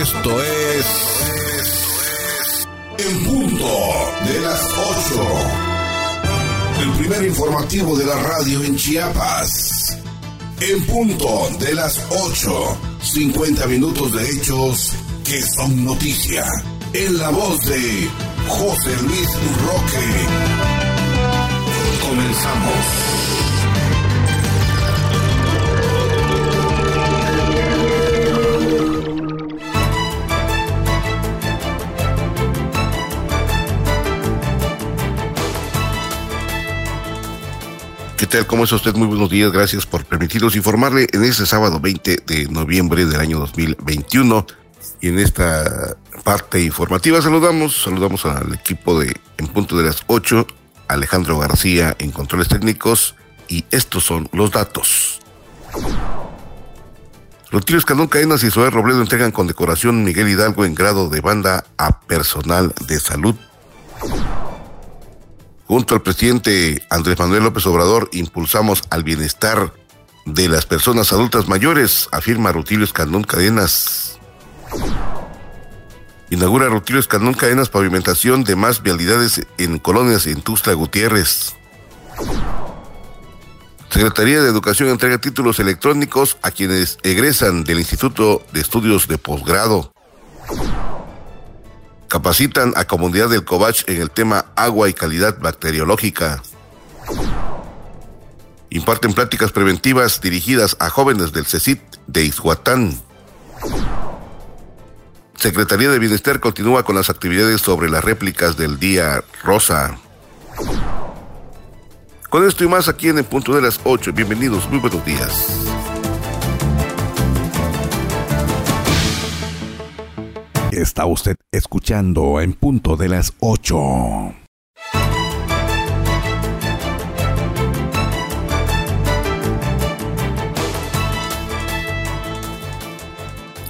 Esto es. En punto de las 8. El primer informativo de la radio en Chiapas. En punto de las 8. 50 minutos de hechos que son noticia. En la voz de José Luis Roque. Comenzamos. ¿Qué tal? ¿Cómo está usted? Muy buenos días. Gracias por permitirnos informarle en este sábado 20 de noviembre del año 2021. Y en esta parte informativa saludamos, saludamos al equipo de En Punto de las 8, Alejandro García en Controles Técnicos. Y estos son los datos. Rutilio Escandón Cadenas y Zoé Robledo entregan condecoración Miguel Hidalgo en grado de banda a personal de salud. Junto al presidente Andrés Manuel López Obrador impulsamos al bienestar de las personas adultas mayores, afirma Rutilio Escandón Cadenas. Inaugura Rutilio Escandón Cadenas pavimentación de más vialidades en colonias en Gutiérrez. Secretaría de Educación entrega títulos electrónicos a quienes egresan del Instituto de Estudios de Posgrado. Capacitan a comunidad del Covach en el tema agua y calidad bacteriológica. Imparten pláticas preventivas dirigidas a jóvenes del CECIT de Izhuatán. Secretaría de Bienestar continúa con las actividades sobre las réplicas del Día Rosa. Con esto y más aquí en el punto de las 8. Bienvenidos, muy buenos días. Está usted escuchando en punto de las 8.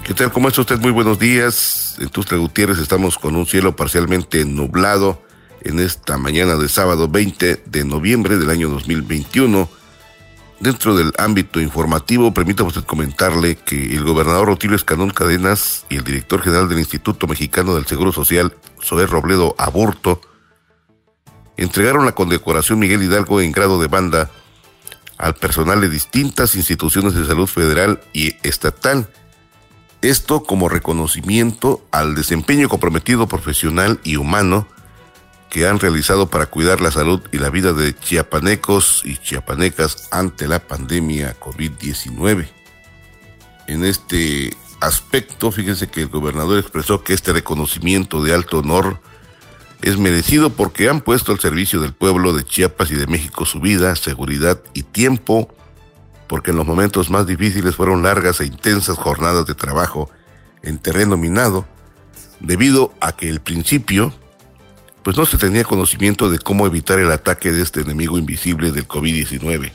¿Qué tal? ¿Cómo está usted? Muy buenos días. En Tustra Gutiérrez estamos con un cielo parcialmente nublado en esta mañana de sábado 20 de noviembre del año 2021 Dentro del ámbito informativo, permítame usted comentarle que el gobernador Otilio Escanón Cadenas y el director general del Instituto Mexicano del Seguro Social, Sober Robledo Aborto, entregaron la condecoración Miguel Hidalgo en grado de banda al personal de distintas instituciones de salud federal y estatal. Esto como reconocimiento al desempeño comprometido profesional y humano que han realizado para cuidar la salud y la vida de chiapanecos y chiapanecas ante la pandemia COVID-19. En este aspecto, fíjense que el gobernador expresó que este reconocimiento de alto honor es merecido porque han puesto al servicio del pueblo de Chiapas y de México su vida, seguridad y tiempo, porque en los momentos más difíciles fueron largas e intensas jornadas de trabajo en terreno minado, debido a que el principio, pues no se tenía conocimiento de cómo evitar el ataque de este enemigo invisible del COVID-19.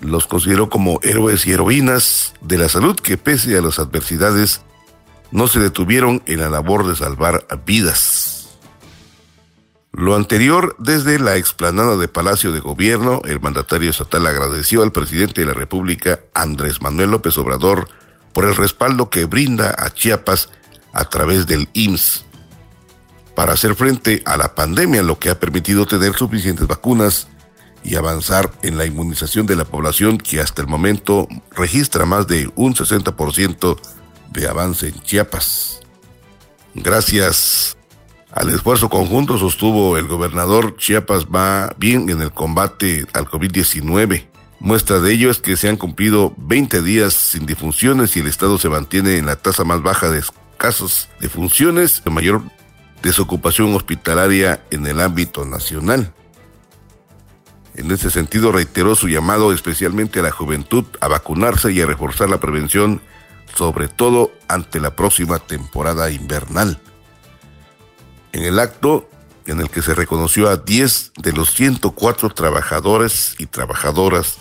Los consideró como héroes y heroínas de la salud que pese a las adversidades no se detuvieron en la labor de salvar vidas. Lo anterior, desde la explanada de Palacio de Gobierno, el mandatario estatal agradeció al presidente de la República, Andrés Manuel López Obrador, por el respaldo que brinda a Chiapas a través del IMSS para hacer frente a la pandemia, lo que ha permitido tener suficientes vacunas y avanzar en la inmunización de la población que hasta el momento registra más de un 60% de avance en Chiapas. Gracias al esfuerzo conjunto, sostuvo el gobernador, Chiapas va bien en el combate al COVID-19. Muestra de ello es que se han cumplido 20 días sin difunciones y el Estado se mantiene en la tasa más baja de casos de funciones, de mayor desocupación hospitalaria en el ámbito nacional. En ese sentido, reiteró su llamado especialmente a la juventud a vacunarse y a reforzar la prevención, sobre todo ante la próxima temporada invernal. En el acto en el que se reconoció a 10 de los 104 trabajadores y trabajadoras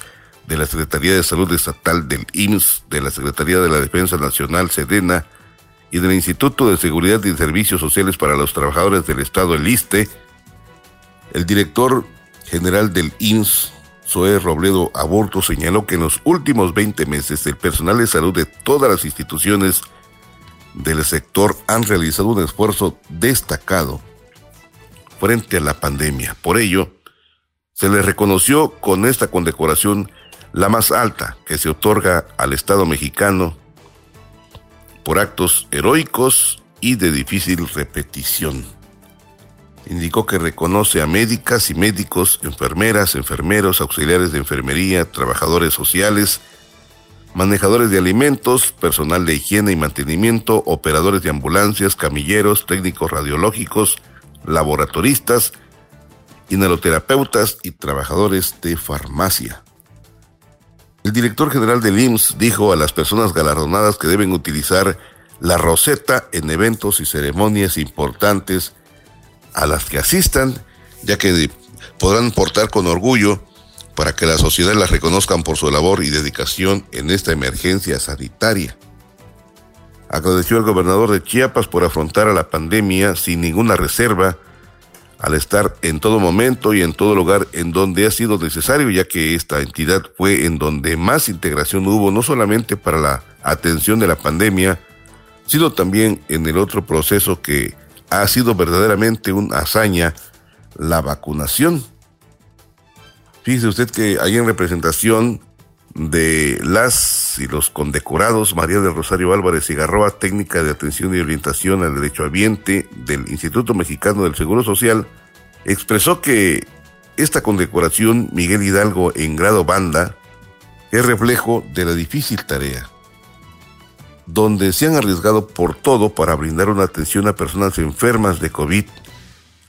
de la Secretaría de Salud Estatal del IMSS, de la Secretaría de la Defensa Nacional, SEDENA, y del Instituto de Seguridad y Servicios Sociales para los Trabajadores del Estado, el ISTE, el director general del INS, Zoe Robledo Aborto, señaló que en los últimos 20 meses el personal de salud de todas las instituciones del sector han realizado un esfuerzo destacado frente a la pandemia. Por ello, se les reconoció con esta condecoración la más alta que se otorga al Estado mexicano por actos heroicos y de difícil repetición. Indicó que reconoce a médicas y médicos, enfermeras, enfermeros, auxiliares de enfermería, trabajadores sociales, manejadores de alimentos, personal de higiene y mantenimiento, operadores de ambulancias, camilleros, técnicos radiológicos, laboratoristas, inhaloterapeutas y trabajadores de farmacia. El director general del IMSS dijo a las personas galardonadas que deben utilizar la roseta en eventos y ceremonias importantes a las que asistan, ya que podrán portar con orgullo para que la sociedad las reconozcan por su labor y dedicación en esta emergencia sanitaria. Agradeció al gobernador de Chiapas por afrontar a la pandemia sin ninguna reserva, al estar en todo momento y en todo lugar en donde ha sido necesario, ya que esta entidad fue en donde más integración hubo, no solamente para la atención de la pandemia, sino también en el otro proceso que ha sido verdaderamente una hazaña, la vacunación. Fíjese usted que hay en representación de las y los condecorados María del Rosario Álvarez y Garroa, técnica de atención y orientación al derecho ambiente del Instituto Mexicano del Seguro Social, expresó que esta condecoración Miguel Hidalgo en grado banda es reflejo de la difícil tarea, donde se han arriesgado por todo para brindar una atención a personas enfermas de COVID,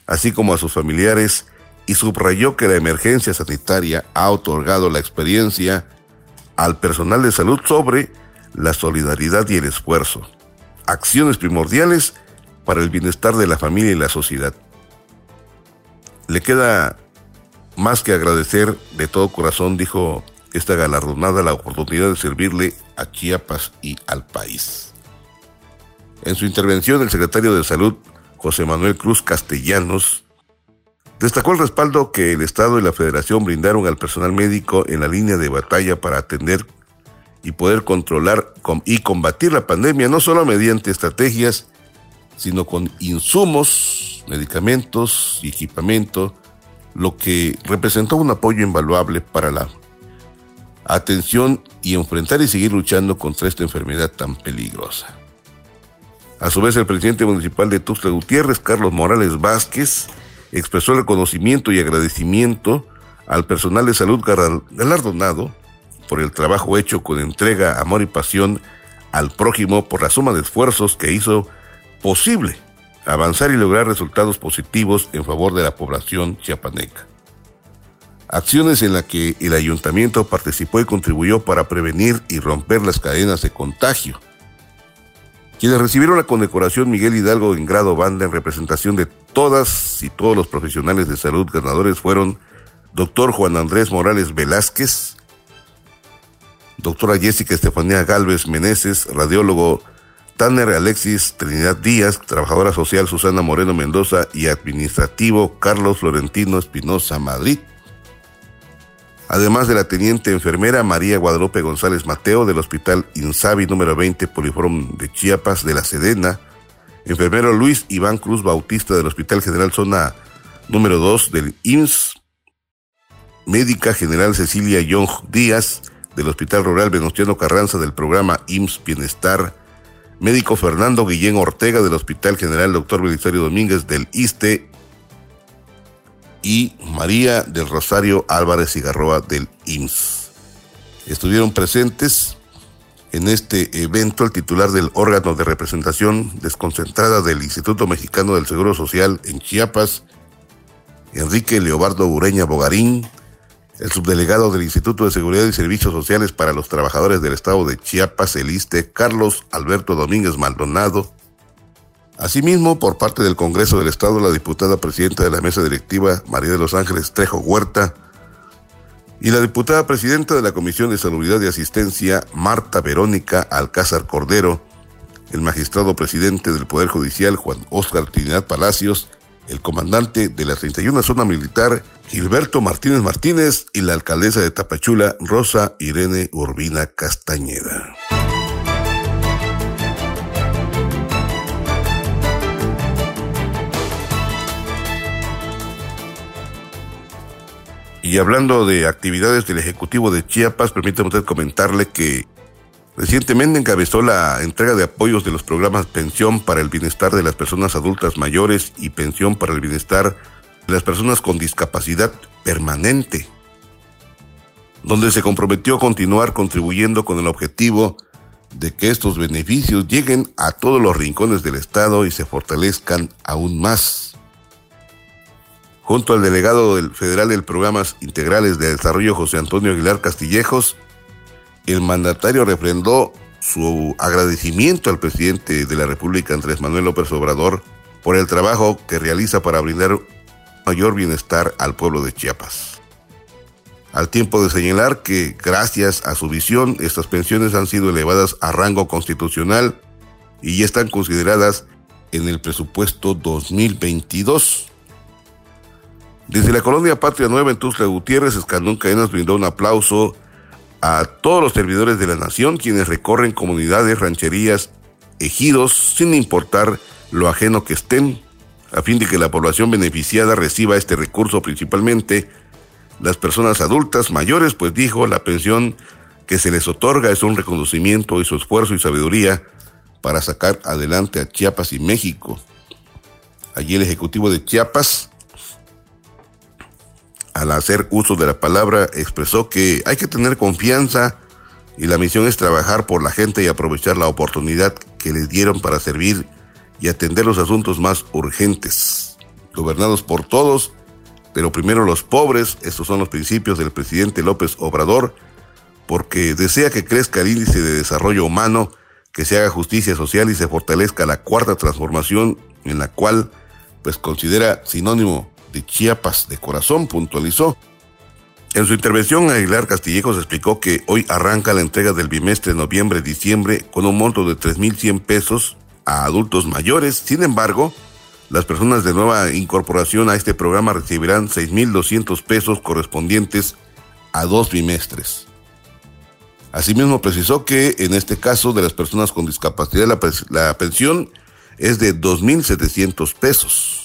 así como a sus familiares y subrayó que la emergencia sanitaria ha otorgado la experiencia al personal de salud sobre la solidaridad y el esfuerzo, acciones primordiales para el bienestar de la familia y la sociedad. Le queda más que agradecer de todo corazón, dijo esta galardonada, la oportunidad de servirle a Chiapas y al país. En su intervención, el secretario de Salud, José Manuel Cruz Castellanos, Destacó el respaldo que el Estado y la Federación brindaron al personal médico en la línea de batalla para atender y poder controlar y combatir la pandemia, no solo mediante estrategias, sino con insumos, medicamentos y equipamiento, lo que representó un apoyo invaluable para la atención y enfrentar y seguir luchando contra esta enfermedad tan peligrosa. A su vez, el presidente municipal de Tuxtla Gutiérrez, Carlos Morales Vázquez, expresó reconocimiento y agradecimiento al personal de salud galardonado por el trabajo hecho con entrega, amor y pasión al prójimo por la suma de esfuerzos que hizo posible avanzar y lograr resultados positivos en favor de la población chiapaneca. Acciones en las que el ayuntamiento participó y contribuyó para prevenir y romper las cadenas de contagio quienes recibieron la condecoración Miguel Hidalgo en grado banda en representación de todas y todos los profesionales de salud ganadores fueron doctor Juan Andrés Morales Velázquez, doctora Jessica Estefanía Galvez Meneses, radiólogo Tanner Alexis Trinidad Díaz, trabajadora social Susana Moreno Mendoza y administrativo Carlos Florentino Espinosa Madrid además de la teniente enfermera María Guadalupe González Mateo del Hospital Insabi número 20 Poliforum de Chiapas de la Sedena, enfermero Luis Iván Cruz Bautista del Hospital General Zona número 2 del IMSS, médica general Cecilia Young Díaz del Hospital Rural Venustiano Carranza del programa IMSS Bienestar, médico Fernando Guillén Ortega del Hospital General Dr. Belisario Domínguez del ISTE y María del Rosario Álvarez Garroa del IMSS. Estuvieron presentes en este evento el titular del órgano de representación desconcentrada del Instituto Mexicano del Seguro Social en Chiapas, Enrique Leobardo Ureña Bogarín, el subdelegado del Instituto de Seguridad y Servicios Sociales para los Trabajadores del Estado de Chiapas, el ISTE, Carlos Alberto Domínguez Maldonado, Asimismo, por parte del Congreso del Estado, la diputada presidenta de la mesa directiva, María de los Ángeles Trejo Huerta, y la diputada presidenta de la Comisión de Salubridad y Asistencia, Marta Verónica Alcázar Cordero, el magistrado presidente del Poder Judicial, Juan Oscar Trinidad Palacios, el comandante de la 31 Zona Militar, Gilberto Martínez Martínez, y la alcaldesa de Tapachula, Rosa Irene Urbina Castañeda. Y hablando de actividades del Ejecutivo de Chiapas, permítame usted comentarle que recientemente encabezó la entrega de apoyos de los programas Pensión para el Bienestar de las Personas Adultas Mayores y Pensión para el Bienestar de las Personas con Discapacidad Permanente, donde se comprometió a continuar contribuyendo con el objetivo de que estos beneficios lleguen a todos los rincones del Estado y se fortalezcan aún más. Junto al delegado del federal del Programas Integrales de Desarrollo José Antonio Aguilar Castillejos, el mandatario refrendó su agradecimiento al presidente de la República Andrés Manuel López Obrador por el trabajo que realiza para brindar mayor bienestar al pueblo de Chiapas al tiempo de señalar que gracias a su visión estas pensiones han sido elevadas a rango constitucional y ya están consideradas en el presupuesto 2022. Desde la colonia Patria Nueva en Tuxtla Gutiérrez, Escandón Cadenas brindó un aplauso a todos los servidores de la nación quienes recorren comunidades, rancherías, ejidos, sin importar lo ajeno que estén, a fin de que la población beneficiada reciba este recurso principalmente las personas adultas mayores, pues dijo, la pensión que se les otorga es un reconocimiento y su esfuerzo y sabiduría para sacar adelante a Chiapas y México. Allí el Ejecutivo de Chiapas, al hacer uso de la palabra, expresó que hay que tener confianza y la misión es trabajar por la gente y aprovechar la oportunidad que les dieron para servir y atender los asuntos más urgentes. Gobernados por todos, pero primero los pobres, estos son los principios del presidente López Obrador, porque desea que crezca el índice de desarrollo humano, que se haga justicia social y se fortalezca la cuarta transformación en la cual pues considera sinónimo de Chiapas de corazón, puntualizó. En su intervención, Aguilar Castillejos explicó que hoy arranca la entrega del bimestre noviembre-diciembre con un monto de 3.100 pesos a adultos mayores. Sin embargo, las personas de nueva incorporación a este programa recibirán 6.200 pesos correspondientes a dos bimestres. Asimismo, precisó que en este caso de las personas con discapacidad la, pensión es de 2.700 pesos.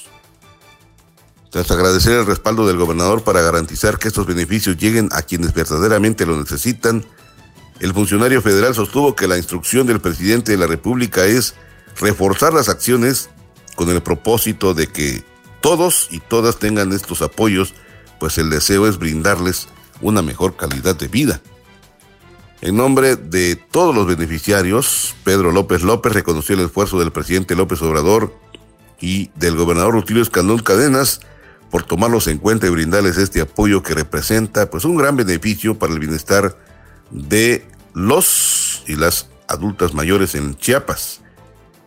Tras agradecer el respaldo del gobernador para garantizar que estos beneficios lleguen a quienes verdaderamente lo necesitan, el funcionario federal sostuvo que la instrucción del presidente de la República es reforzar las acciones con el propósito de que todos y todas tengan estos apoyos, pues el deseo es brindarles una mejor calidad de vida. En nombre de todos los beneficiarios, Pedro López López reconoció el esfuerzo del presidente López Obrador y del gobernador Rutilio Escandón Cadenas por tomarlos en cuenta y brindarles este apoyo que representa pues un gran beneficio para el bienestar de los y las adultas mayores en Chiapas.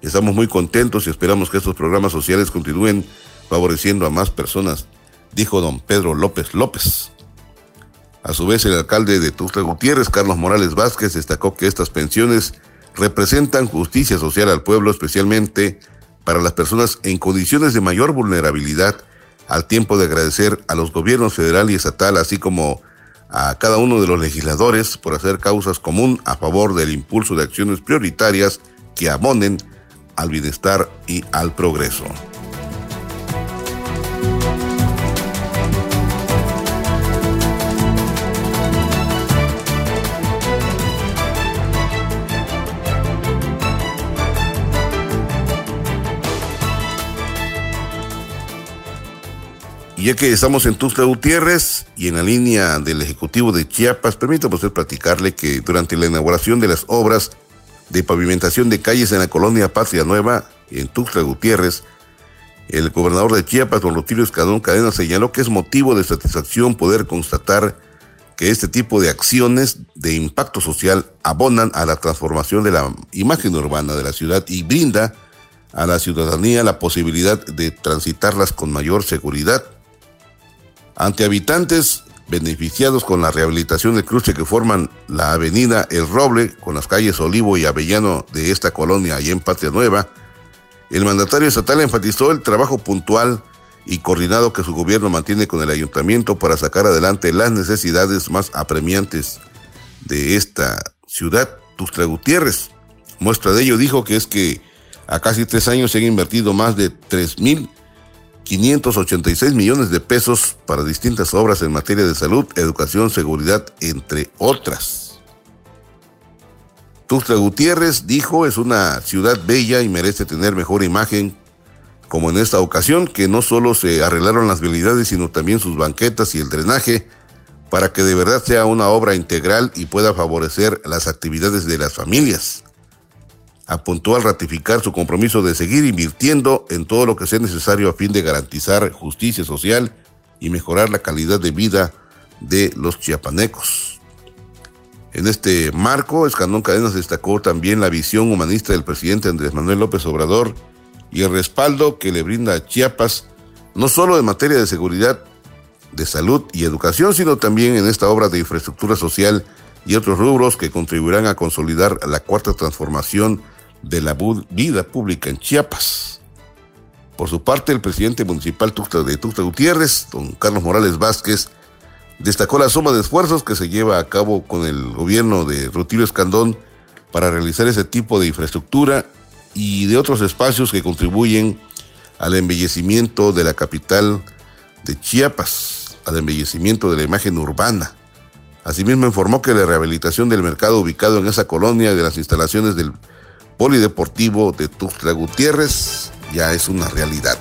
Estamos muy contentos y esperamos que estos programas sociales continúen favoreciendo a más personas, dijo don Pedro López López. A su vez, el alcalde de Tuxtla Gutiérrez, Carlos Morales Vázquez, destacó que estas pensiones representan justicia social al pueblo, especialmente para las personas en condiciones de mayor vulnerabilidad, al tiempo de agradecer a los gobiernos federal y estatal, así como a cada uno de los legisladores por hacer causas común a favor del impulso de acciones prioritarias que abonen al bienestar y al progreso. Ya que estamos en Tuxtla Gutiérrez y en la línea del Ejecutivo de Chiapas, permítame usted platicarle que durante la inauguración de las obras de pavimentación de calles en la colonia Patria Nueva, en Tuxtla Gutiérrez, el gobernador de Chiapas, don Rutilio Escadón Cadena, señaló que es motivo de satisfacción poder constatar que este tipo de acciones de impacto social abonan a la transformación de la imagen urbana de la ciudad y brinda a la ciudadanía la posibilidad de transitarlas con mayor seguridad. Ante habitantes beneficiados con la rehabilitación del cruce que forman la avenida El Roble con las calles Olivo y Avellano de esta colonia allá en Patria Nueva, el mandatario estatal enfatizó el trabajo puntual y coordinado que su gobierno mantiene con el ayuntamiento para sacar adelante las necesidades más apremiantes de esta ciudad, Tuxtla Gutiérrez. Muestra de ello dijo que es que a casi tres años se han invertido más de 3.500 586 millones de pesos para distintas obras en materia de salud, educación, seguridad, entre otras. Tuxtla Gutiérrez dijo es una ciudad bella y merece tener mejor imagen, como en esta ocasión, que no solo se arreglaron las vialidades, sino también sus banquetas y el drenaje, para que de verdad sea una obra integral y pueda favorecer las actividades de las familias apuntó al ratificar su compromiso de seguir invirtiendo en todo lo que sea necesario a fin de garantizar justicia social y mejorar la calidad de vida de los chiapanecos. En este marco, Escandón Cadenas destacó también la visión humanista del presidente Andrés Manuel López Obrador y el respaldo que le brinda a Chiapas, no solo en materia de seguridad, de salud y educación, sino también en esta obra de infraestructura social y otros rubros que contribuirán a consolidar la cuarta transformación de la vida pública en Chiapas. Por su parte, el presidente municipal de Tuxtla Gutiérrez, don Carlos Morales Vázquez, destacó la suma de esfuerzos que se lleva a cabo con el gobierno de Rutilio Escandón para realizar ese tipo de infraestructura y de otros espacios que contribuyen al embellecimiento de la capital de Chiapas, al embellecimiento de la imagen urbana. Asimismo informó que la rehabilitación del mercado ubicado en esa colonia de las instalaciones del Polideportivo de Tuxtla Gutiérrez ya es una realidad.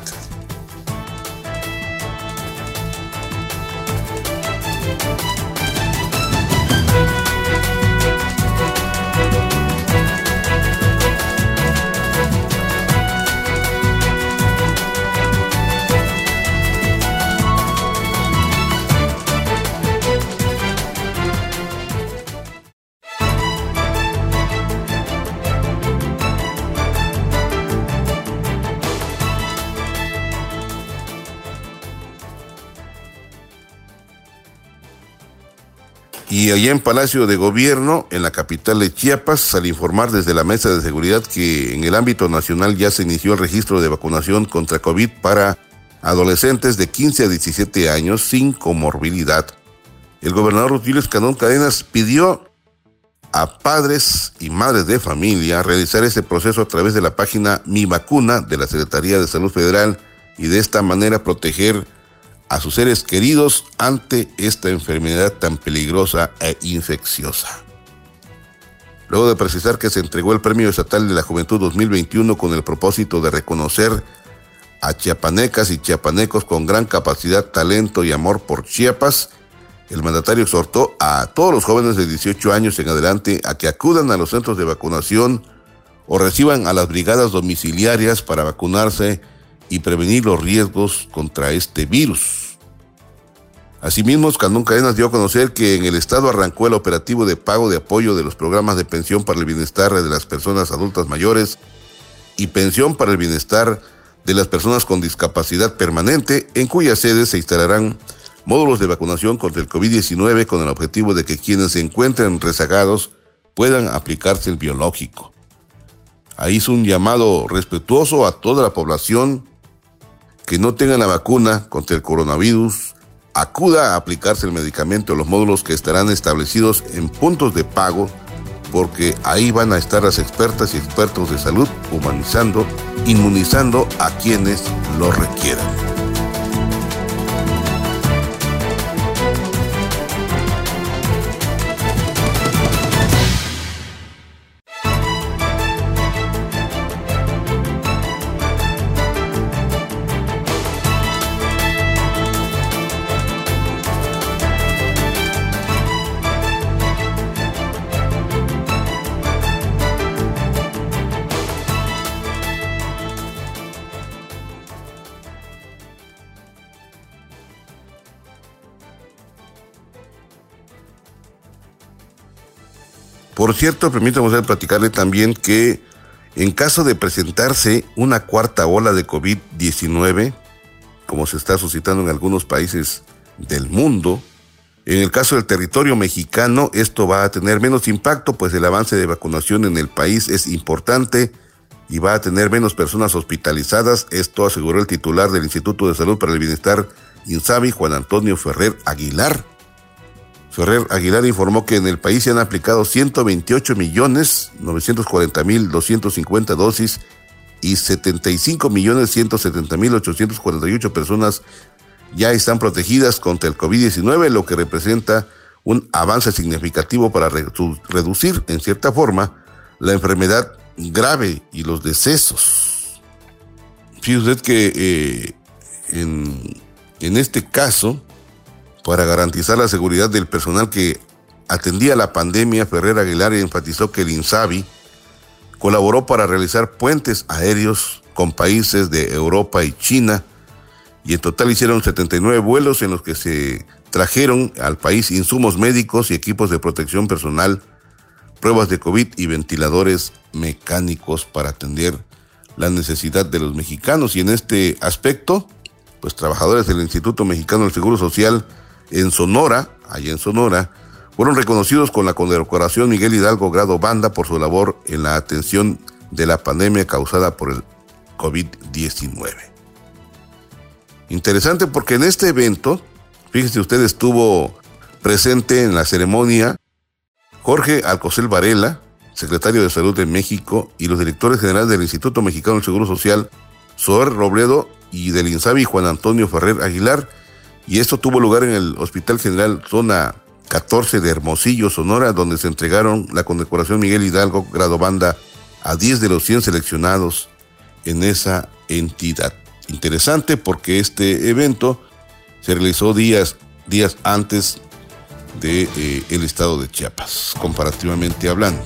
Y allá en Palacio de Gobierno, en la capital de Chiapas, al informar desde la Mesa de Seguridad que en el ámbito nacional ya se inició el registro de vacunación contra COVID para adolescentes de 15 a 17 años sin comorbilidad, el gobernador Rutilio Escandón Cadenas pidió a padres y madres de familia realizar ese proceso a través de la página Mi Vacuna de la Secretaría de Salud Federal y de esta manera proteger a sus seres queridos ante esta enfermedad tan peligrosa e infecciosa. Luego de precisar que se entregó el Premio Estatal de la Juventud 2021 con el propósito de reconocer a chiapanecas y chiapanecos con gran capacidad, talento y amor por Chiapas, el mandatario exhortó a todos los jóvenes de 18 años en adelante a que acudan a los centros de vacunación o reciban a las brigadas domiciliarias para vacunarse y prevenir los riesgos contra este virus. Asimismo, Escandón Cadenas dio a conocer que en el estado arrancó el operativo de pago de apoyo de los programas de pensión para el bienestar de las personas adultas mayores y pensión para el bienestar de las personas con discapacidad permanente, en cuyas sedes se instalarán módulos de vacunación contra el COVID-19 con el objetivo de que quienes se encuentren rezagados puedan aplicarse el biológico. Ahí hizo un llamado respetuoso a toda la población que no tengan la vacuna contra el coronavirus acuda a aplicarse el medicamento en los módulos que estarán establecidos en puntos de pago porque ahí van a estar las expertas y expertos de salud humanizando, inmunizando a quienes lo requieran. Cierto, permítame platicarle también que en caso de presentarse una cuarta ola de COVID-19, como se está suscitando en algunos países del mundo, en el caso del territorio mexicano, esto va a tener menos impacto, pues el avance de vacunación en el país es importante y va a tener menos personas hospitalizadas. Esto aseguró el titular del Instituto de Salud para el Bienestar, INSABI, Juan Antonio Ferrer Aguilar. Ferrer Aguilar informó que en el país se han aplicado 128 millones 940 mil 250 dosis y 75 millones 170 mil 848 personas ya están protegidas contra el COVID-19, lo que representa un avance significativo para reducir, en cierta forma, la enfermedad grave y los decesos. Fíjese usted que eh, en, en este caso, para garantizar la seguridad del personal que atendía la pandemia, Ferrer Aguilar enfatizó que el INSABI colaboró para realizar puentes aéreos con países de Europa y China y en total hicieron 79 vuelos en los que se trajeron al país insumos médicos y equipos de protección personal, pruebas de COVID y ventiladores mecánicos para atender la necesidad de los mexicanos. Y en este aspecto, pues trabajadores del Instituto Mexicano del Seguro Social en Sonora, allá en Sonora, fueron reconocidos con la condecoración Miguel Hidalgo Grado Banda por su labor en la atención de la pandemia causada por el COVID-19. Interesante porque en este evento, fíjese usted, estuvo presente en la ceremonia Jorge Alcocel Varela, secretario de Salud de México, y los directores generales del Instituto Mexicano del Seguro Social, Zoer Robledo, y del INSABI Juan Antonio Ferrer Aguilar, y esto tuvo lugar en el Hospital General Zona 14 de Hermosillo, Sonora, donde se entregaron la condecoración Miguel Hidalgo Grado Banda a 10 de los 100 seleccionados en esa entidad. Interesante porque este evento se realizó días, días antes del de, eh, estado de Chiapas, comparativamente hablando.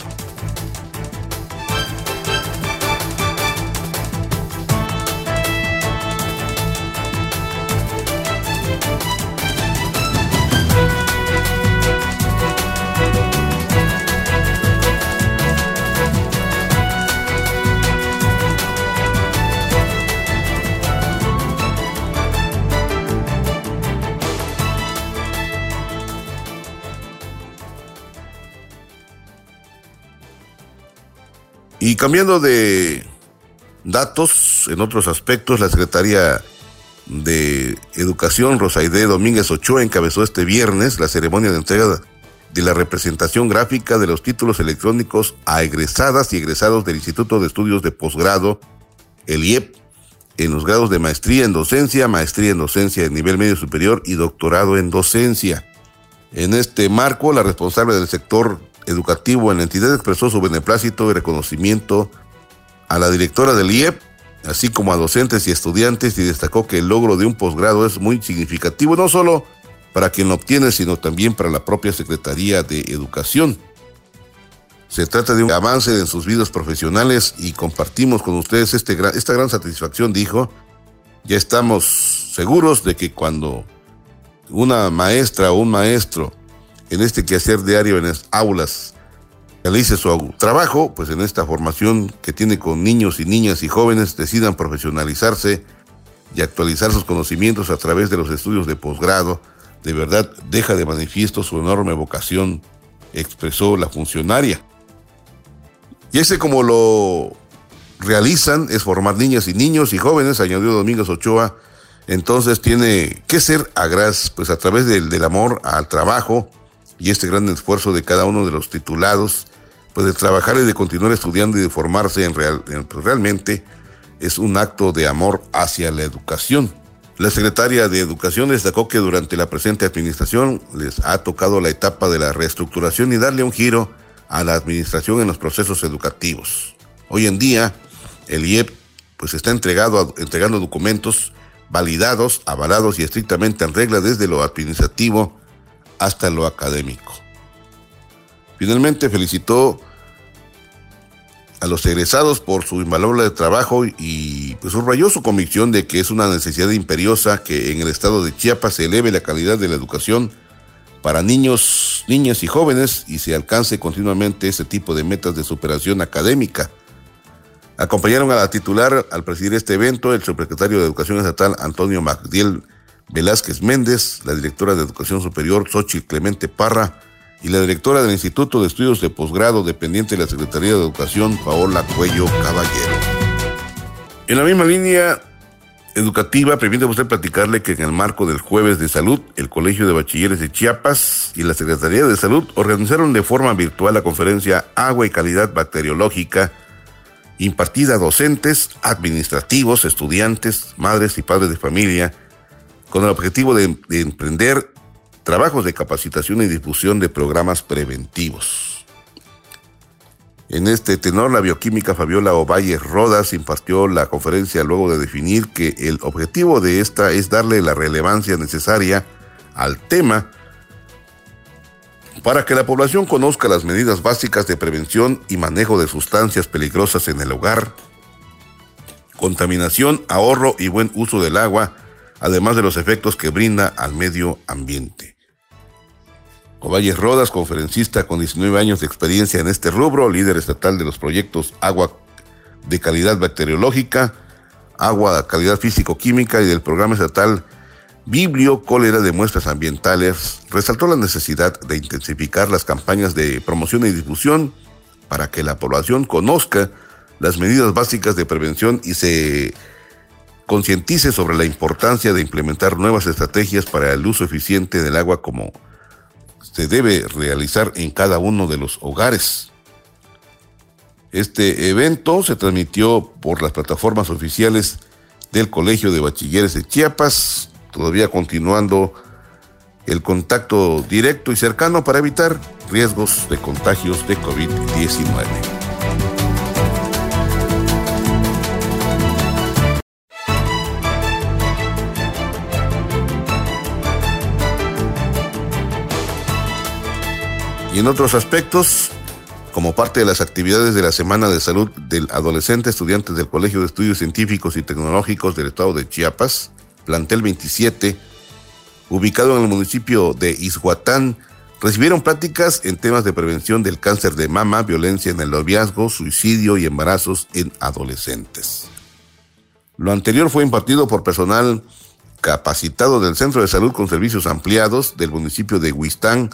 Cambiando de datos, en otros aspectos, la Secretaría de Educación, Rosaide Domínguez Ochoa, encabezó este viernes la ceremonia de entrega de la representación gráfica de los títulos electrónicos a egresadas y egresados del Instituto de Estudios de Posgrado, el IEP, en los grados de maestría en docencia, maestría en docencia de nivel medio superior y doctorado en docencia. En este marco, la responsable del sector educativo en la entidad expresó su beneplácito y reconocimiento a la directora del IEP, así como a docentes y estudiantes, y destacó que el logro de un posgrado es muy significativo, no solo para quien lo obtiene, sino también para la propia Secretaría de Educación. Se trata de un avance en sus vidas profesionales y compartimos con ustedes este esta gran satisfacción, dijo. Ya estamos seguros de que cuando una maestra o un maestro en este quehacer diario en las aulas realice su trabajo, pues en esta formación que tiene con niños y niñas y jóvenes decidan profesionalizarse y actualizar sus conocimientos a través de los estudios de posgrado, de verdad deja de manifiesto su enorme vocación, expresó la funcionaria. Y ese como lo realizan es formar niñas y niños y jóvenes, añadió Domínguez Ochoa, entonces tiene que ser agraz, pues a través del, del amor al trabajo, y este gran esfuerzo de cada uno de los titulados, pues de trabajar y de continuar estudiando y de formarse en real, pues realmente es un acto de amor hacia la educación. La secretaria de Educación destacó que durante la presente administración les ha tocado la etapa de la reestructuración y darle un giro a la administración en los procesos educativos. Hoy en día, el IEP pues está entregado, entregando documentos validados, avalados y estrictamente en regla desde lo administrativo hasta lo académico. Finalmente felicitó a los egresados por su invaluable trabajo y pues subrayó su convicción de que es una necesidad imperiosa que en el estado de Chiapas se eleve la calidad de la educación para niños, niñas y jóvenes y se alcance continuamente ese tipo de metas de superación académica. Acompañaron a la titular al presidir este evento el subsecretario de Educación Estatal Antonio Magdiel Velázquez Méndez, la directora de Educación Superior Xochitl Clemente Parra y la directora del Instituto de Estudios de Posgrado dependiente de la Secretaría de Educación Paola Cuello Caballero. En la misma línea educativa, permítame usted platicarle que en el marco del Jueves de Salud, el Colegio de Bachilleres de Chiapas y la Secretaría de Salud organizaron de forma virtual la conferencia Agua y Calidad Bacteriológica impartida a docentes, administrativos, estudiantes, madres y padres de familia, con el objetivo de, de emprender trabajos de capacitación y difusión de programas preventivos. En este tenor, la bioquímica Fabiola Ovalle Rodas impartió la conferencia luego de definir que el objetivo de esta es darle la relevancia necesaria al tema para que la población conozca las medidas básicas de prevención y manejo de sustancias peligrosas en el hogar, contaminación, ahorro y buen uso del agua, además de los efectos que brinda al medio ambiente. Ovalle Rodas, conferencista con 19 años de experiencia en este rubro, líder estatal de los proyectos Agua de Calidad Bacteriológica, Agua de Calidad Físico-Química y del programa estatal Biblio Cólera de Muestras Ambientales, resaltó la necesidad de intensificar las campañas de promoción y difusión para que la población conozca las medidas básicas de prevención y se concientice sobre la importancia de implementar nuevas estrategias para el uso eficiente del agua como se debe realizar en cada uno de los hogares. Este evento se transmitió por las plataformas oficiales del Colegio de Bachilleres de Chiapas, todavía continuando el contacto directo y cercano para evitar riesgos de contagios de COVID-19. En otros aspectos, como parte de las actividades de la Semana de Salud del Adolescente Estudiantes del Colegio de Estudios Científicos y Tecnológicos del Estado de Chiapas, plantel 27, ubicado en el municipio de Izhuatán, recibieron prácticas en temas de prevención del cáncer de mama, violencia en el noviazgo, suicidio y embarazos en adolescentes. Lo anterior fue impartido por personal capacitado del Centro de Salud con Servicios Ampliados del municipio de Huistán,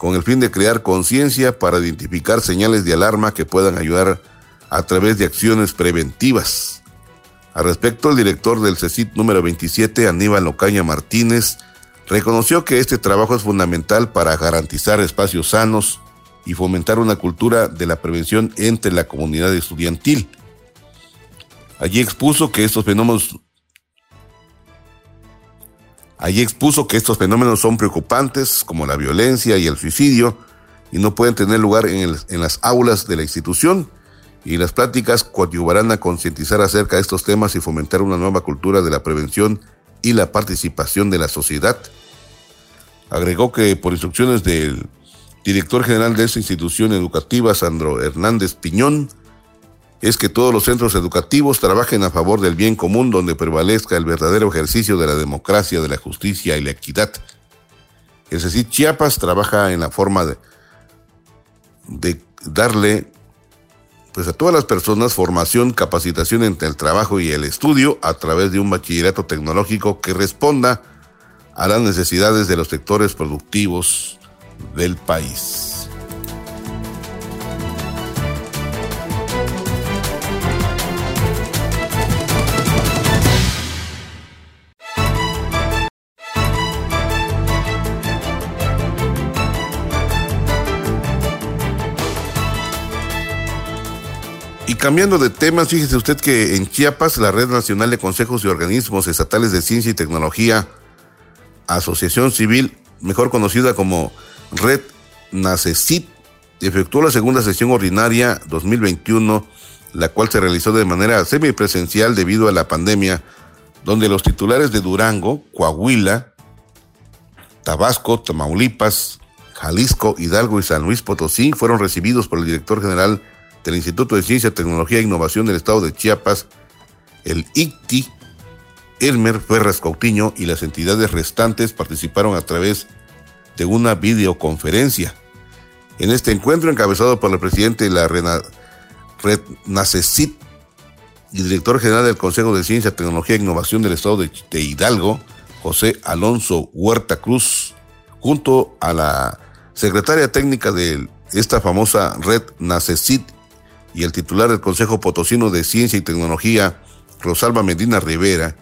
con el fin de crear conciencia para identificar señales de alarma que puedan ayudar a través de acciones preventivas. Al respecto, el director del CECIT número 27, Aníbal Ocaña Martínez, reconoció que este trabajo es fundamental para garantizar espacios sanos y fomentar una cultura de la prevención entre la comunidad estudiantil. Allí expuso que estos fenómenos Allí expuso que estos fenómenos son preocupantes, como la violencia y el suicidio, y no pueden tener lugar en, las aulas de la institución, y las pláticas coadyuvarán a concientizar acerca de estos temas y fomentar una nueva cultura de la prevención y la participación de la sociedad. Agregó que por instrucciones del director general de esta institución educativa, Sandro Hernández Piñón, es que todos los centros educativos trabajen a favor del bien común donde prevalezca el verdadero ejercicio de la democracia, de la justicia y la equidad. Es decir, Chiapas trabaja en la forma de, darle pues a todas las personas formación, capacitación entre el trabajo y el estudio a través de un bachillerato tecnológico que responda a las necesidades de los sectores productivos del país. Cambiando de temas, fíjese usted que en Chiapas, la Red Nacional de Consejos y Organismos Estatales de Ciencia y Tecnología, Asociación Civil, mejor conocida como Red NACECIT, efectuó la segunda sesión ordinaria 2021, la cual se realizó de manera semipresencial debido a la pandemia, donde los titulares de Durango, Coahuila, Tabasco, Tamaulipas, Jalisco, Hidalgo y San Luis Potosí fueron recibidos por el director general del Instituto de Ciencia, Tecnología e Innovación del Estado de Chiapas, el ICTI, Elmer Ferras Cautiño y las entidades restantes participaron a través de una videoconferencia. En este encuentro, encabezado por el presidente de la Red NACECIT y director general del Consejo de Ciencia, Tecnología e Innovación del Estado de, de Hidalgo, José Alonso Huerta Cruz, junto a la secretaria técnica de esta famosa red NACECIT y el titular del Consejo Potosino de Ciencia y Tecnología, Rosalba Medina Rivera,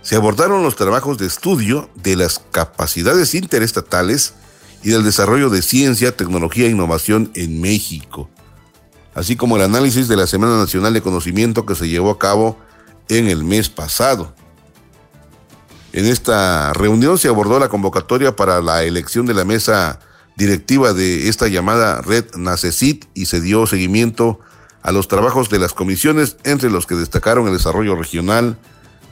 se abordaron los trabajos de estudio de las capacidades interestatales y del desarrollo de ciencia, tecnología e innovación en México. así como el análisis de la Semana Nacional de Conocimiento que se llevó a cabo en el mes pasado. En esta reunión se abordó la convocatoria para la elección de la mesa directiva de esta llamada Red NACECIT y se dio seguimiento a los trabajos de las comisiones, entre los que destacaron el desarrollo regional,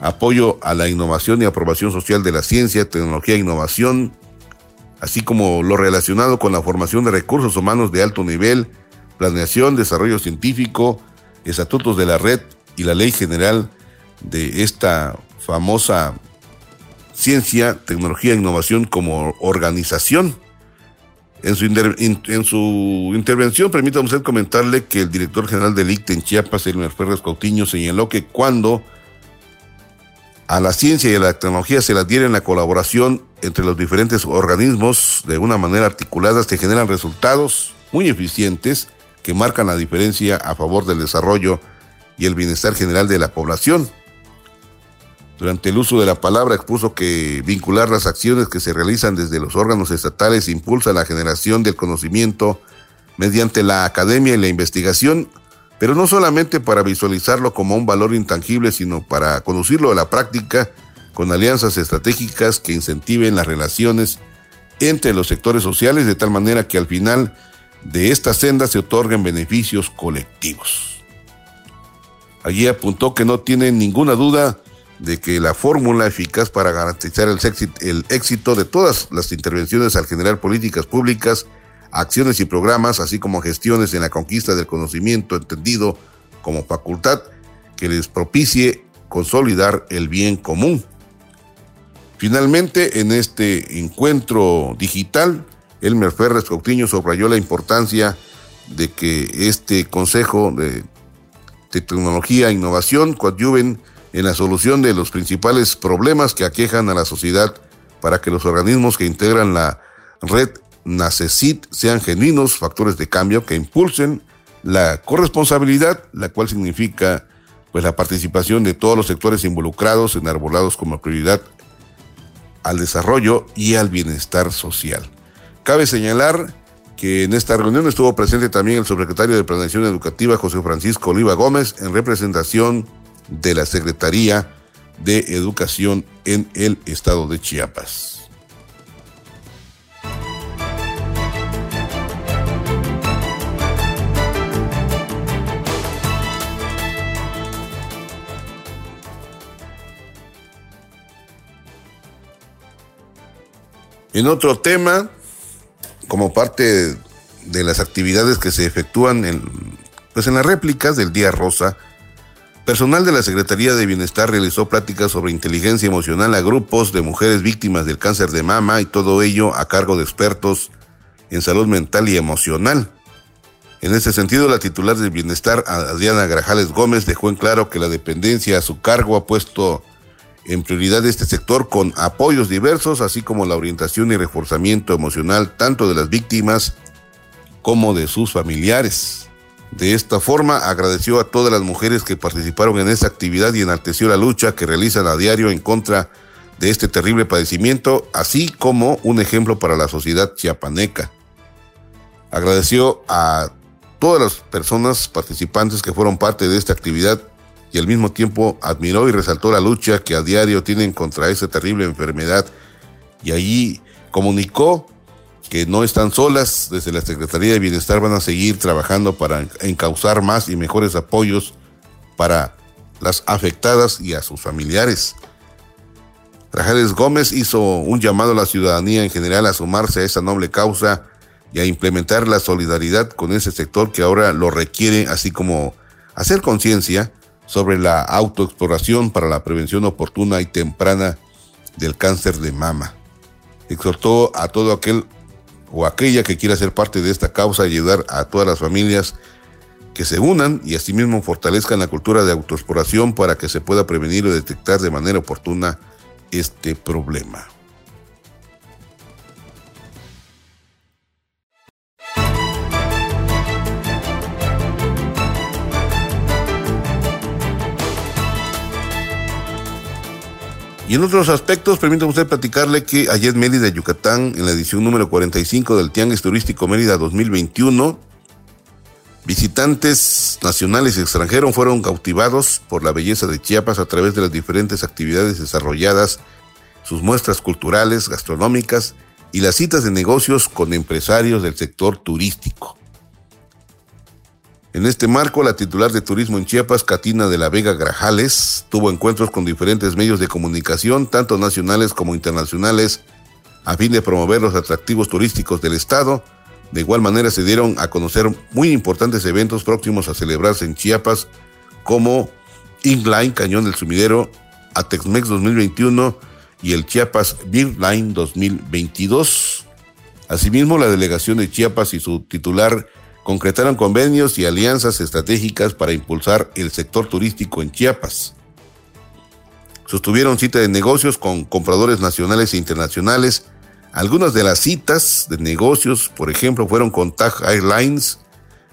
apoyo a la innovación y aprobación social de la ciencia, tecnología e innovación, así como lo relacionado con la formación de recursos humanos de alto nivel, planeación, desarrollo científico, estatutos de la red y la ley general de esta famosa ciencia, tecnología e innovación como organización. En su, en su intervención, permítame usted comentarle que el director general del ICTE en Chiapas, Elmer Ferres Cautiño, señaló que cuando a la ciencia y a la tecnología se le adhiere la colaboración entre los diferentes organismos de una manera articulada, se generan resultados muy eficientes que marcan la diferencia a favor del desarrollo y el bienestar general de la población. Durante el uso de la palabra expuso que vincular las acciones que se realizan desde los órganos estatales impulsa la generación del conocimiento mediante la academia y la investigación, pero no solamente para visualizarlo como un valor intangible, sino para conducirlo a la práctica con alianzas estratégicas que incentiven las relaciones entre los sectores sociales de tal manera que al final de esta senda se otorguen beneficios colectivos. Allí apuntó que no tiene ninguna duda de que la fórmula eficaz para garantizar el éxito, de todas las intervenciones al generar políticas públicas, acciones y programas, así como gestiones en la conquista del conocimiento entendido como facultad que les propicie consolidar el bien común. Finalmente, en este encuentro digital, Elmer Ferres Coutinho subrayó la importancia de que este Consejo de Tecnología e Innovación coadyuven en la solución de los principales problemas que aquejan a la sociedad para que los organismos que integran la red NACECIT sean genuinos factores de cambio que impulsen la corresponsabilidad, la cual significa pues la participación de todos los sectores involucrados enarbolados como prioridad al desarrollo y al bienestar social. Cabe señalar que en esta reunión estuvo presente también el subsecretario de Planeación Educativa José Francisco Oliva Gómez en representación de la Secretaría de Educación en el estado de Chiapas. En otro tema, como parte de las actividades que se efectúan en, pues en las réplicas del Día Rosa, Personal de la Secretaría de Bienestar realizó pláticas sobre inteligencia emocional a grupos de mujeres víctimas del cáncer de mama y todo ello a cargo de expertos en salud mental y emocional. En ese sentido, la titular del Bienestar, Adriana Grajales Gómez, dejó en claro que la dependencia a su cargo ha puesto en prioridad este sector con apoyos diversos, así como la orientación y reforzamiento emocional tanto de las víctimas como de sus familiares. De esta forma, agradeció a todas las mujeres que participaron en esta actividad y enalteció la lucha que realizan a diario en contra de este terrible padecimiento, así como un ejemplo para la sociedad chiapaneca. Agradeció a todas las personas participantes que fueron parte de esta actividad y al mismo tiempo admiró y resaltó la lucha que a diario tienen contra esta terrible enfermedad y allí comunicó que no están solas, desde la Secretaría de Bienestar van a seguir trabajando para encauzar más y mejores apoyos para las afectadas y a sus familiares. Trajales Gómez hizo un llamado a la ciudadanía en general a sumarse a esa noble causa y a implementar la solidaridad con ese sector que ahora lo requiere, así como hacer conciencia sobre la autoexploración para la prevención oportuna y temprana del cáncer de mama. Exhortó a todo aquel o aquella que quiera ser parte de esta causa y ayudar a todas las familias que se unan y asimismo fortalezcan la cultura de autoexploración para que se pueda prevenir o detectar de manera oportuna este problema. Y en otros aspectos, permítame usted platicarle que ayer Mérida, Yucatán, en la edición número 45 del Tianguis Turístico Mérida 2021, Visitantes nacionales y extranjeros fueron cautivados por la belleza de Chiapas a través de las diferentes actividades desarrolladas, sus muestras culturales, gastronómicas y las citas de negocios con empresarios del sector turístico. En este marco, la titular de turismo en Chiapas, Catina de la Vega Grajales, tuvo encuentros con diferentes medios de comunicación, tanto nacionales como internacionales, a fin de promover los atractivos turísticos del Estado. De igual manera se dieron a conocer muy importantes eventos próximos a celebrarse en Chiapas, como Inline, Cañón del Sumidero, Atexmex 2021 y el Chiapas Beer Line 2022. Asimismo, la delegación de Chiapas y su titular concretaron convenios y alianzas estratégicas para impulsar el sector turístico en Chiapas. Sostuvieron cita de negocios con compradores nacionales e internacionales. Algunas de las citas de negocios, por ejemplo, fueron con TAG Airlines,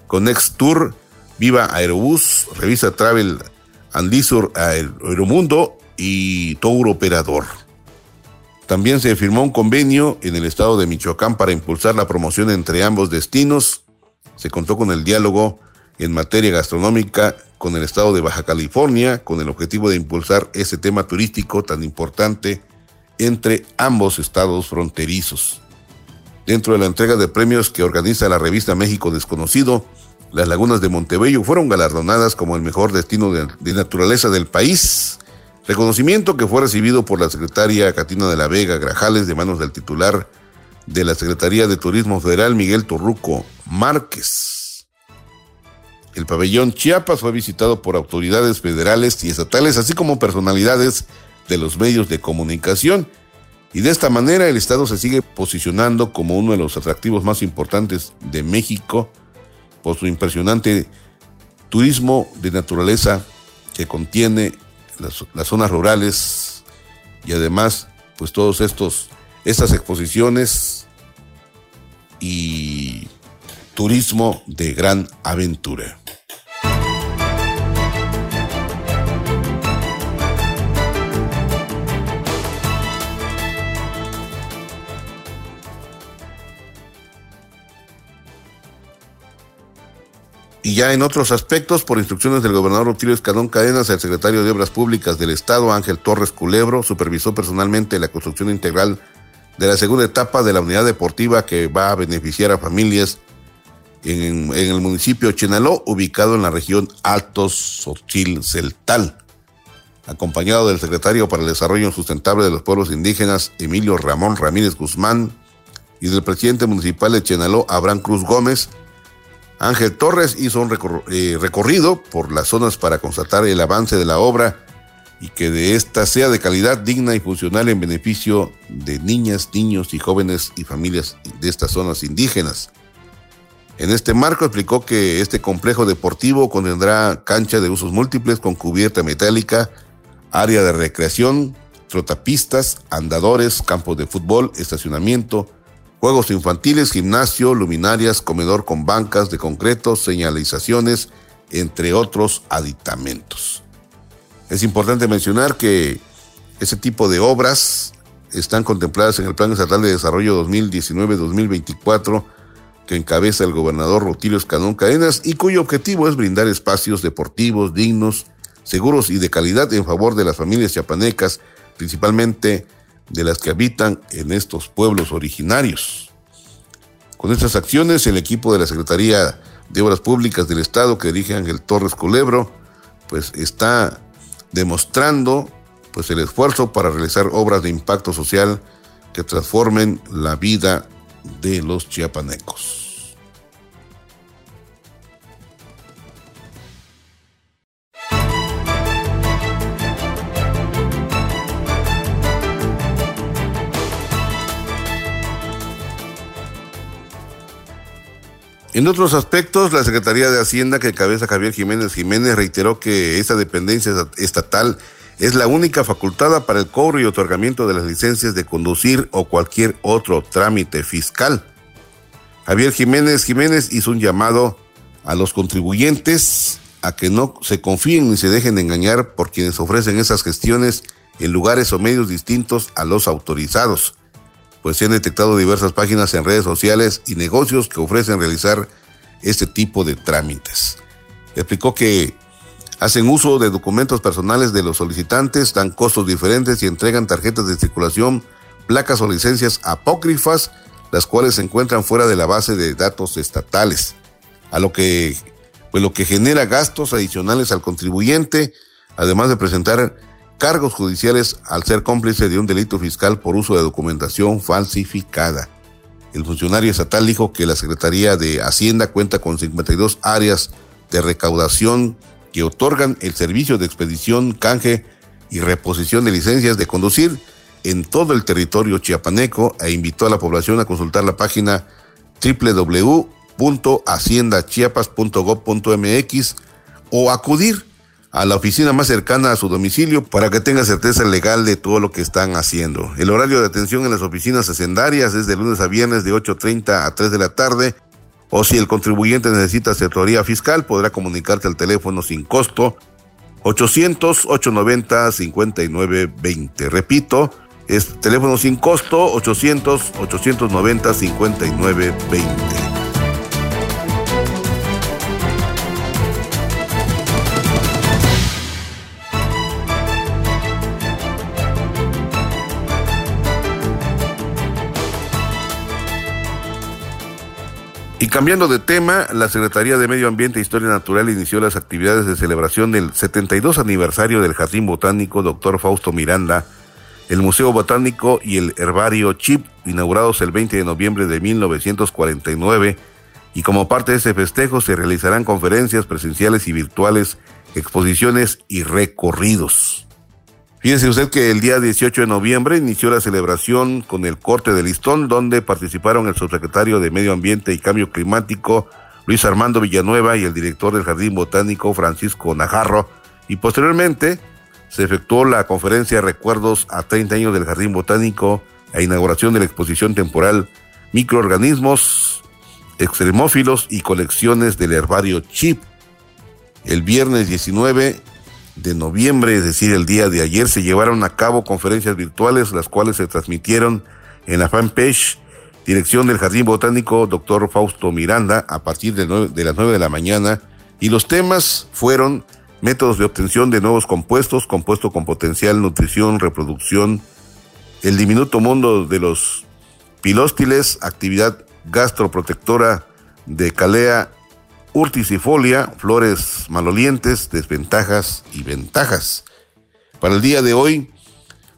con Tour, Viva Aerobús, Revisa Travel and Leisure Aeromundo y Tour Operador. También se firmó un convenio en el estado de Michoacán para impulsar la promoción entre ambos destinos se contó con el diálogo en materia gastronómica con el estado de Baja California, con el objetivo de impulsar ese tema turístico tan importante entre ambos estados fronterizos. Dentro de la entrega de premios que organiza la revista México Desconocido, las lagunas de Montebello fueron galardonadas como el mejor destino de, naturaleza del país, reconocimiento que fue recibido por la secretaria Catina de la Vega Grajales de manos del titular de la Secretaría de Turismo Federal, Miguel Torruco Márquez. El pabellón Chiapas fue visitado por autoridades federales y estatales, así como personalidades de los medios de comunicación. Y de esta manera el Estado se sigue posicionando como uno de los atractivos más importantes de México por su impresionante turismo de naturaleza que contiene las, zonas rurales y además pues todos estos estas exposiciones y turismo de gran aventura. Y ya en otros aspectos, por instrucciones del gobernador Rutilio Escadón Cadenas, el secretario de Obras Públicas del Estado, Ángel Torres Culebro, supervisó personalmente la construcción integral de la segunda etapa de la unidad deportiva que va a beneficiar a familias en, el municipio Chenaló, ubicado en la región Altos Sochil Celtal. Acompañado del secretario para el Desarrollo Sustentable de los Pueblos Indígenas, Emilio Ramón Ramírez Guzmán, y del presidente municipal de Chenaló, Abraham Cruz Gómez, Ángel Torres hizo un eh, recorrido por las zonas para constatar el avance de la obra y que de esta sea de calidad digna y funcional en beneficio de niñas, niños y jóvenes y familias de estas zonas indígenas. En este marco explicó que este complejo deportivo contendrá cancha de usos múltiples con cubierta metálica, área de recreación, trotapistas, andadores, campos de fútbol, estacionamiento, juegos infantiles, gimnasio, luminarias, comedor con bancas de concreto, señalizaciones, entre otros aditamentos. Es importante mencionar que ese tipo de obras están contempladas en el Plan Estatal de Desarrollo 2019-2024 que encabeza el gobernador Rutilio Escanón Cadenas y cuyo objetivo es brindar espacios deportivos dignos, seguros y de calidad en favor de las familias chiapanecas, principalmente de las que habitan en estos pueblos originarios. Con estas acciones, el equipo de la Secretaría de Obras Públicas del Estado que dirige Ángel Torres Culebro, pues está demostrando pues el esfuerzo para realizar obras de impacto social que transformen la vida de los chiapanecos. En otros aspectos, la Secretaría de Hacienda que cabeza Javier Jiménez Jiménez reiteró que esta dependencia estatal es la única facultada para el cobro y otorgamiento de las licencias de conducir o cualquier otro trámite fiscal. Javier Jiménez Jiménez hizo un llamado a los contribuyentes a que no se confíen ni se dejen engañar por quienes ofrecen esas gestiones en lugares o medios distintos a los autorizados pues se han detectado diversas páginas en redes sociales y negocios que ofrecen realizar este tipo de trámites. Explicó que hacen uso de documentos personales de los solicitantes, dan costos diferentes y entregan tarjetas de circulación, placas o licencias apócrifas, las cuales se encuentran fuera de la base de datos estatales, a lo que, pues lo que genera gastos adicionales al contribuyente, además de presentar cargos judiciales al ser cómplice de un delito fiscal por uso de documentación falsificada. El funcionario estatal dijo que la Secretaría de Hacienda cuenta con 52 áreas de recaudación que otorgan el servicio de expedición, canje y reposición de licencias de conducir en todo el territorio chiapaneco e invitó a la población a consultar la página www.haciendachiapas.gov.mx o acudir a la oficina más cercana a su domicilio para que tenga certeza legal de todo lo que están haciendo. El horario de atención en las oficinas hacendarias es de lunes a viernes de 8.30 a 3 de la tarde o si el contribuyente necesita asesoría fiscal podrá comunicarse al teléfono sin costo 800-890-5920. Repito, es teléfono sin costo 800-890-5920. Y cambiando de tema, la Secretaría de Medio Ambiente e Historia Natural inició las actividades de celebración del 72 aniversario del Jardín Botánico Dr. Fausto Miranda, el Museo Botánico y el Herbario Chip, inaugurados el 20 de noviembre de 1949, y como parte de ese festejo se realizarán conferencias presenciales y virtuales, exposiciones y recorridos. Fíjense usted que el día 18 de noviembre inició la celebración con el corte de listón, donde participaron el subsecretario de Medio Ambiente y Cambio Climático, Luis Armando Villanueva, y el director del Jardín Botánico, Francisco Najarro, y posteriormente se efectuó la conferencia Recuerdos a 30 años del Jardín Botánico e inauguración de la exposición temporal Microorganismos, Extremófilos y Colecciones del Herbario Chip. El viernes 19 de noviembre, es decir, el día de ayer, se llevaron a cabo conferencias virtuales, las cuales se transmitieron en la fanpage Dirección del Jardín Botánico, doctor Fausto Miranda, a partir de, de las 9 de la mañana, y los temas fueron métodos de obtención de nuevos compuestos, compuesto con potencial nutrición, reproducción, el diminuto mundo de los pilóstiles, actividad gastroprotectora de calea urticifolia, flores malolientes, desventajas y ventajas. Para el día de hoy,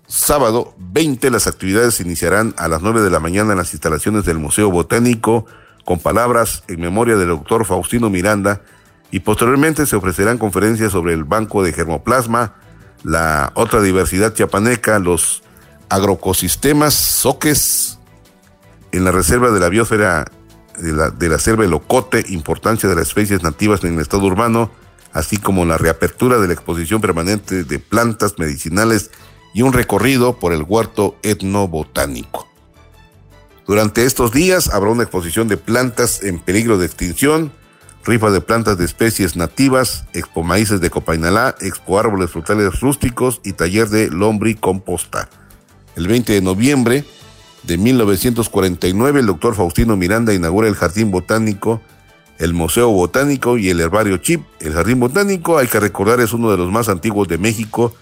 sábado 20, las actividades iniciarán a las 9 de la mañana en las instalaciones del Museo Botánico con palabras en memoria del doctor Faustino Miranda y posteriormente se ofrecerán conferencias sobre el banco de germoplasma, la otra diversidad chiapaneca, los agroecosistemas, soques, en la reserva de la biosfera de la, de la selva Locote, importancia de las especies nativas en el estado urbano, así como la reapertura de la exposición permanente de plantas medicinales y un recorrido por el huerto etnobotánico. Durante estos días habrá una exposición de plantas en peligro de extinción, rifa de plantas de especies nativas, expo maíces de Copainalá, expo árboles frutales rústicos y taller de lombricomposta. El 20 de noviembre de 1949, el doctor Faustino Miranda inaugura el Jardín Botánico, el Museo Botánico y el Herbario Chip. El Jardín Botánico, hay que recordar, es uno de los más antiguos de México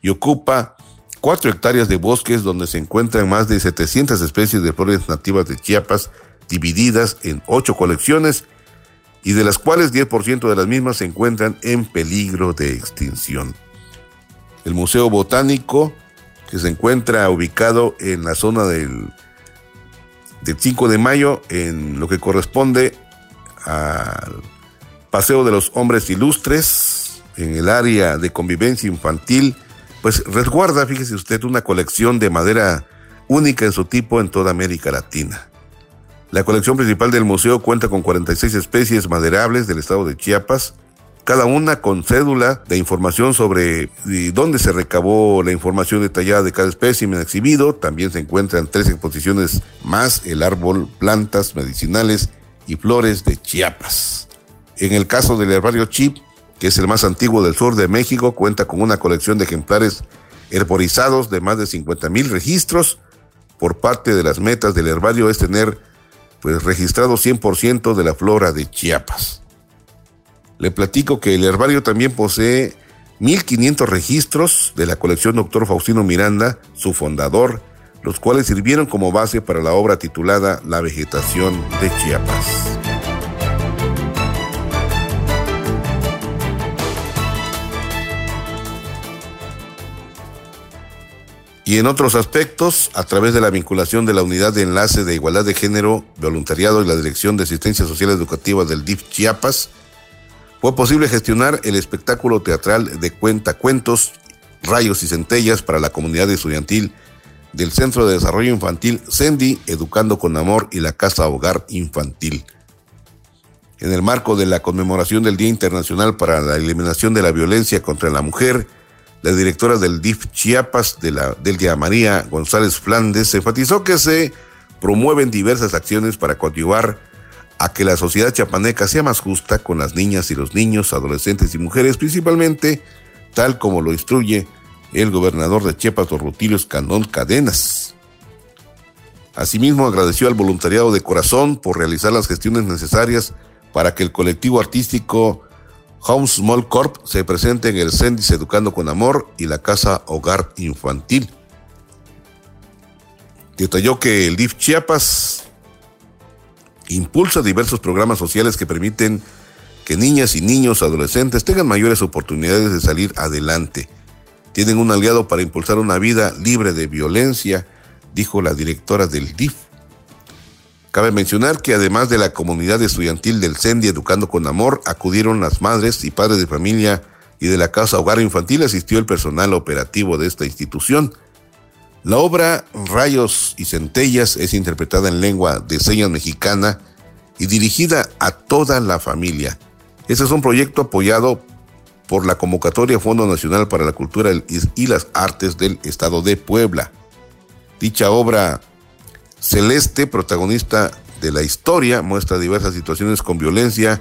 y ocupa cuatro hectáreas de bosques donde se encuentran más de 700 especies de flores nativas de Chiapas, divididas en ocho colecciones y de las cuales 10% de las mismas se encuentran en peligro de extinción. El Museo Botánico que se encuentra ubicado en la zona del, del 5 de mayo, en lo que corresponde al Paseo de los Hombres Ilustres, en el área de convivencia infantil, pues resguarda, fíjese usted, una colección de madera única en su tipo en toda América Latina. La colección principal del museo cuenta con 46 especies maderables del estado de Chiapas, cada una con cédula de información sobre dónde se recabó la información detallada de cada espécimen exhibido. También se encuentran tres exposiciones más, el árbol, plantas medicinales y flores de Chiapas. En el caso del herbario Chip, que es el más antiguo del sur de México, cuenta con una colección de ejemplares herborizados de más de 50 mil registros. Por parte de las metas del herbario es tener pues registrado 100% de la flora de Chiapas. Le platico que el herbario también posee 1.500 registros de la colección Dr. Faustino Miranda, su fundador, los cuales sirvieron como base para la obra titulada La vegetación de Chiapas. Y en otros aspectos, a través de la vinculación de la Unidad de Enlace de Igualdad de Género, Voluntariado y la Dirección de Asistencia Social Educativa del DIF Chiapas, fue posible gestionar el espectáculo teatral de cuentacuentos, rayos y centellas para la comunidad estudiantil del Centro de Desarrollo Infantil CENDI, Educando con Amor y la Casa Hogar Infantil. En el marco de la conmemoración del Día Internacional para la Eliminación de la Violencia contra la Mujer, la directora del DIF Chiapas, de la María González Flandes, enfatizó que se promueven diversas acciones para coadyuvar a que la sociedad chiapaneca sea más justa con las niñas y los niños, adolescentes y mujeres, principalmente tal como lo instruye el gobernador de Chiapas, Rutilio Escandón Cadenas. Asimismo, agradeció al voluntariado de corazón por realizar las gestiones necesarias para que el colectivo artístico Home Small Corp se presente en el CENDIS Educando con Amor y la Casa Hogar Infantil. Detalló que el DIF Chiapas impulsa diversos programas sociales que permiten que niñas y niños adolescentes tengan mayores oportunidades de salir adelante. Tienen un aliado para impulsar una vida libre de violencia, dijo la directora del DIF. Cabe mencionar que además de la comunidad estudiantil del CENDI Educando con Amor, acudieron las madres y padres de familia y de la Casa Hogar Infantil asistió el personal operativo de esta institución. La obra Rayos y Centellas es interpretada en lengua de señas mexicana y dirigida a toda la familia. Este es un proyecto apoyado por la convocatoria Fondo Nacional para la Cultura y las Artes del Estado de Puebla. Dicha obra celeste, protagonista de la historia, muestra diversas situaciones con violencia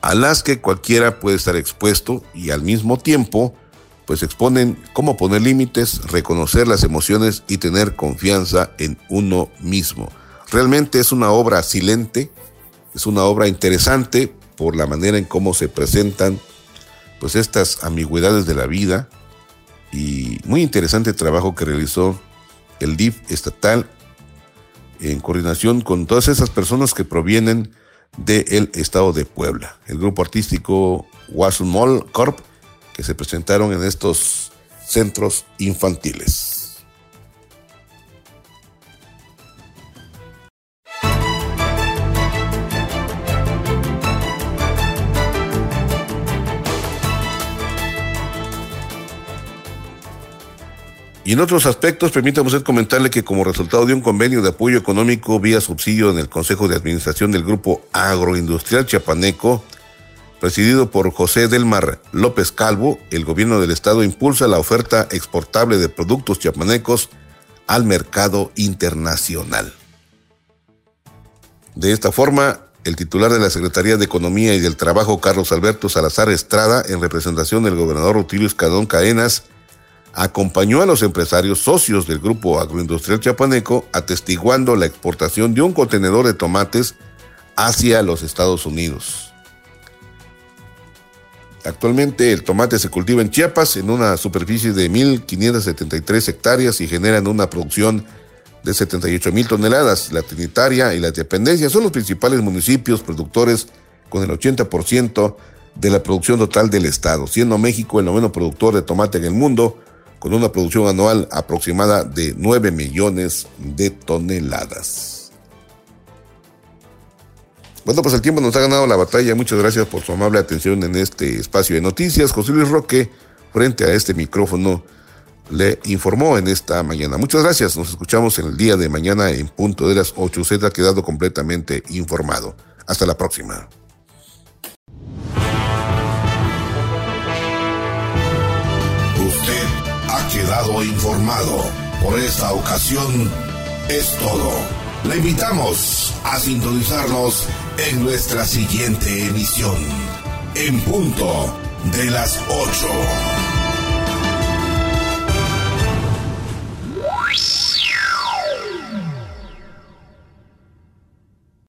a las que cualquiera puede estar expuesto y al mismo tiempo pues exponen cómo poner límites, reconocer las emociones y tener confianza en uno mismo. Realmente es una obra silente, es una obra interesante por la manera en cómo se presentan pues estas ambigüedades de la vida y muy interesante trabajo que realizó el DIF estatal en coordinación con todas esas personas que provienen del estado de Puebla. El grupo artístico Mall Corp que se presentaron en estos centros infantiles. Y en otros aspectos, permítame usted comentarle que como resultado de un convenio de apoyo económico vía subsidio en el Consejo de Administración del Grupo Agroindustrial Chiapaneco, Presidido por José Delmar López Calvo, el gobierno del estado impulsa la oferta exportable de productos chiapanecos al mercado internacional. De esta forma, el titular de la Secretaría de Economía y del Trabajo, Carlos Alberto Salazar Estrada, en representación del gobernador Rutilio Escadón Caenas, acompañó a los empresarios socios del Grupo Agroindustrial Chiapaneco atestiguando la exportación de un contenedor de tomates hacia los Estados Unidos. Actualmente el tomate se cultiva en Chiapas en una superficie de 1.573 hectáreas y generan una producción de 78 mil toneladas. La Trinitaria y la Dependencia son los principales municipios productores con el 80% de la producción total del estado, siendo México el noveno productor de tomate en el mundo, con una producción anual aproximada de 9 millones de toneladas. Bueno, pues el tiempo nos ha ganado la batalla. Muchas gracias por su amable atención en este espacio de noticias. José Luis Roque, frente a este micrófono, le informó en esta mañana. Muchas gracias. Nos escuchamos el día de mañana en punto de las 8. Usted ha quedado completamente informado. Hasta la próxima. Usted ha quedado informado. Por esta ocasión es todo. Le invitamos a sintonizarnos en nuestra siguiente emisión, en punto de las 8.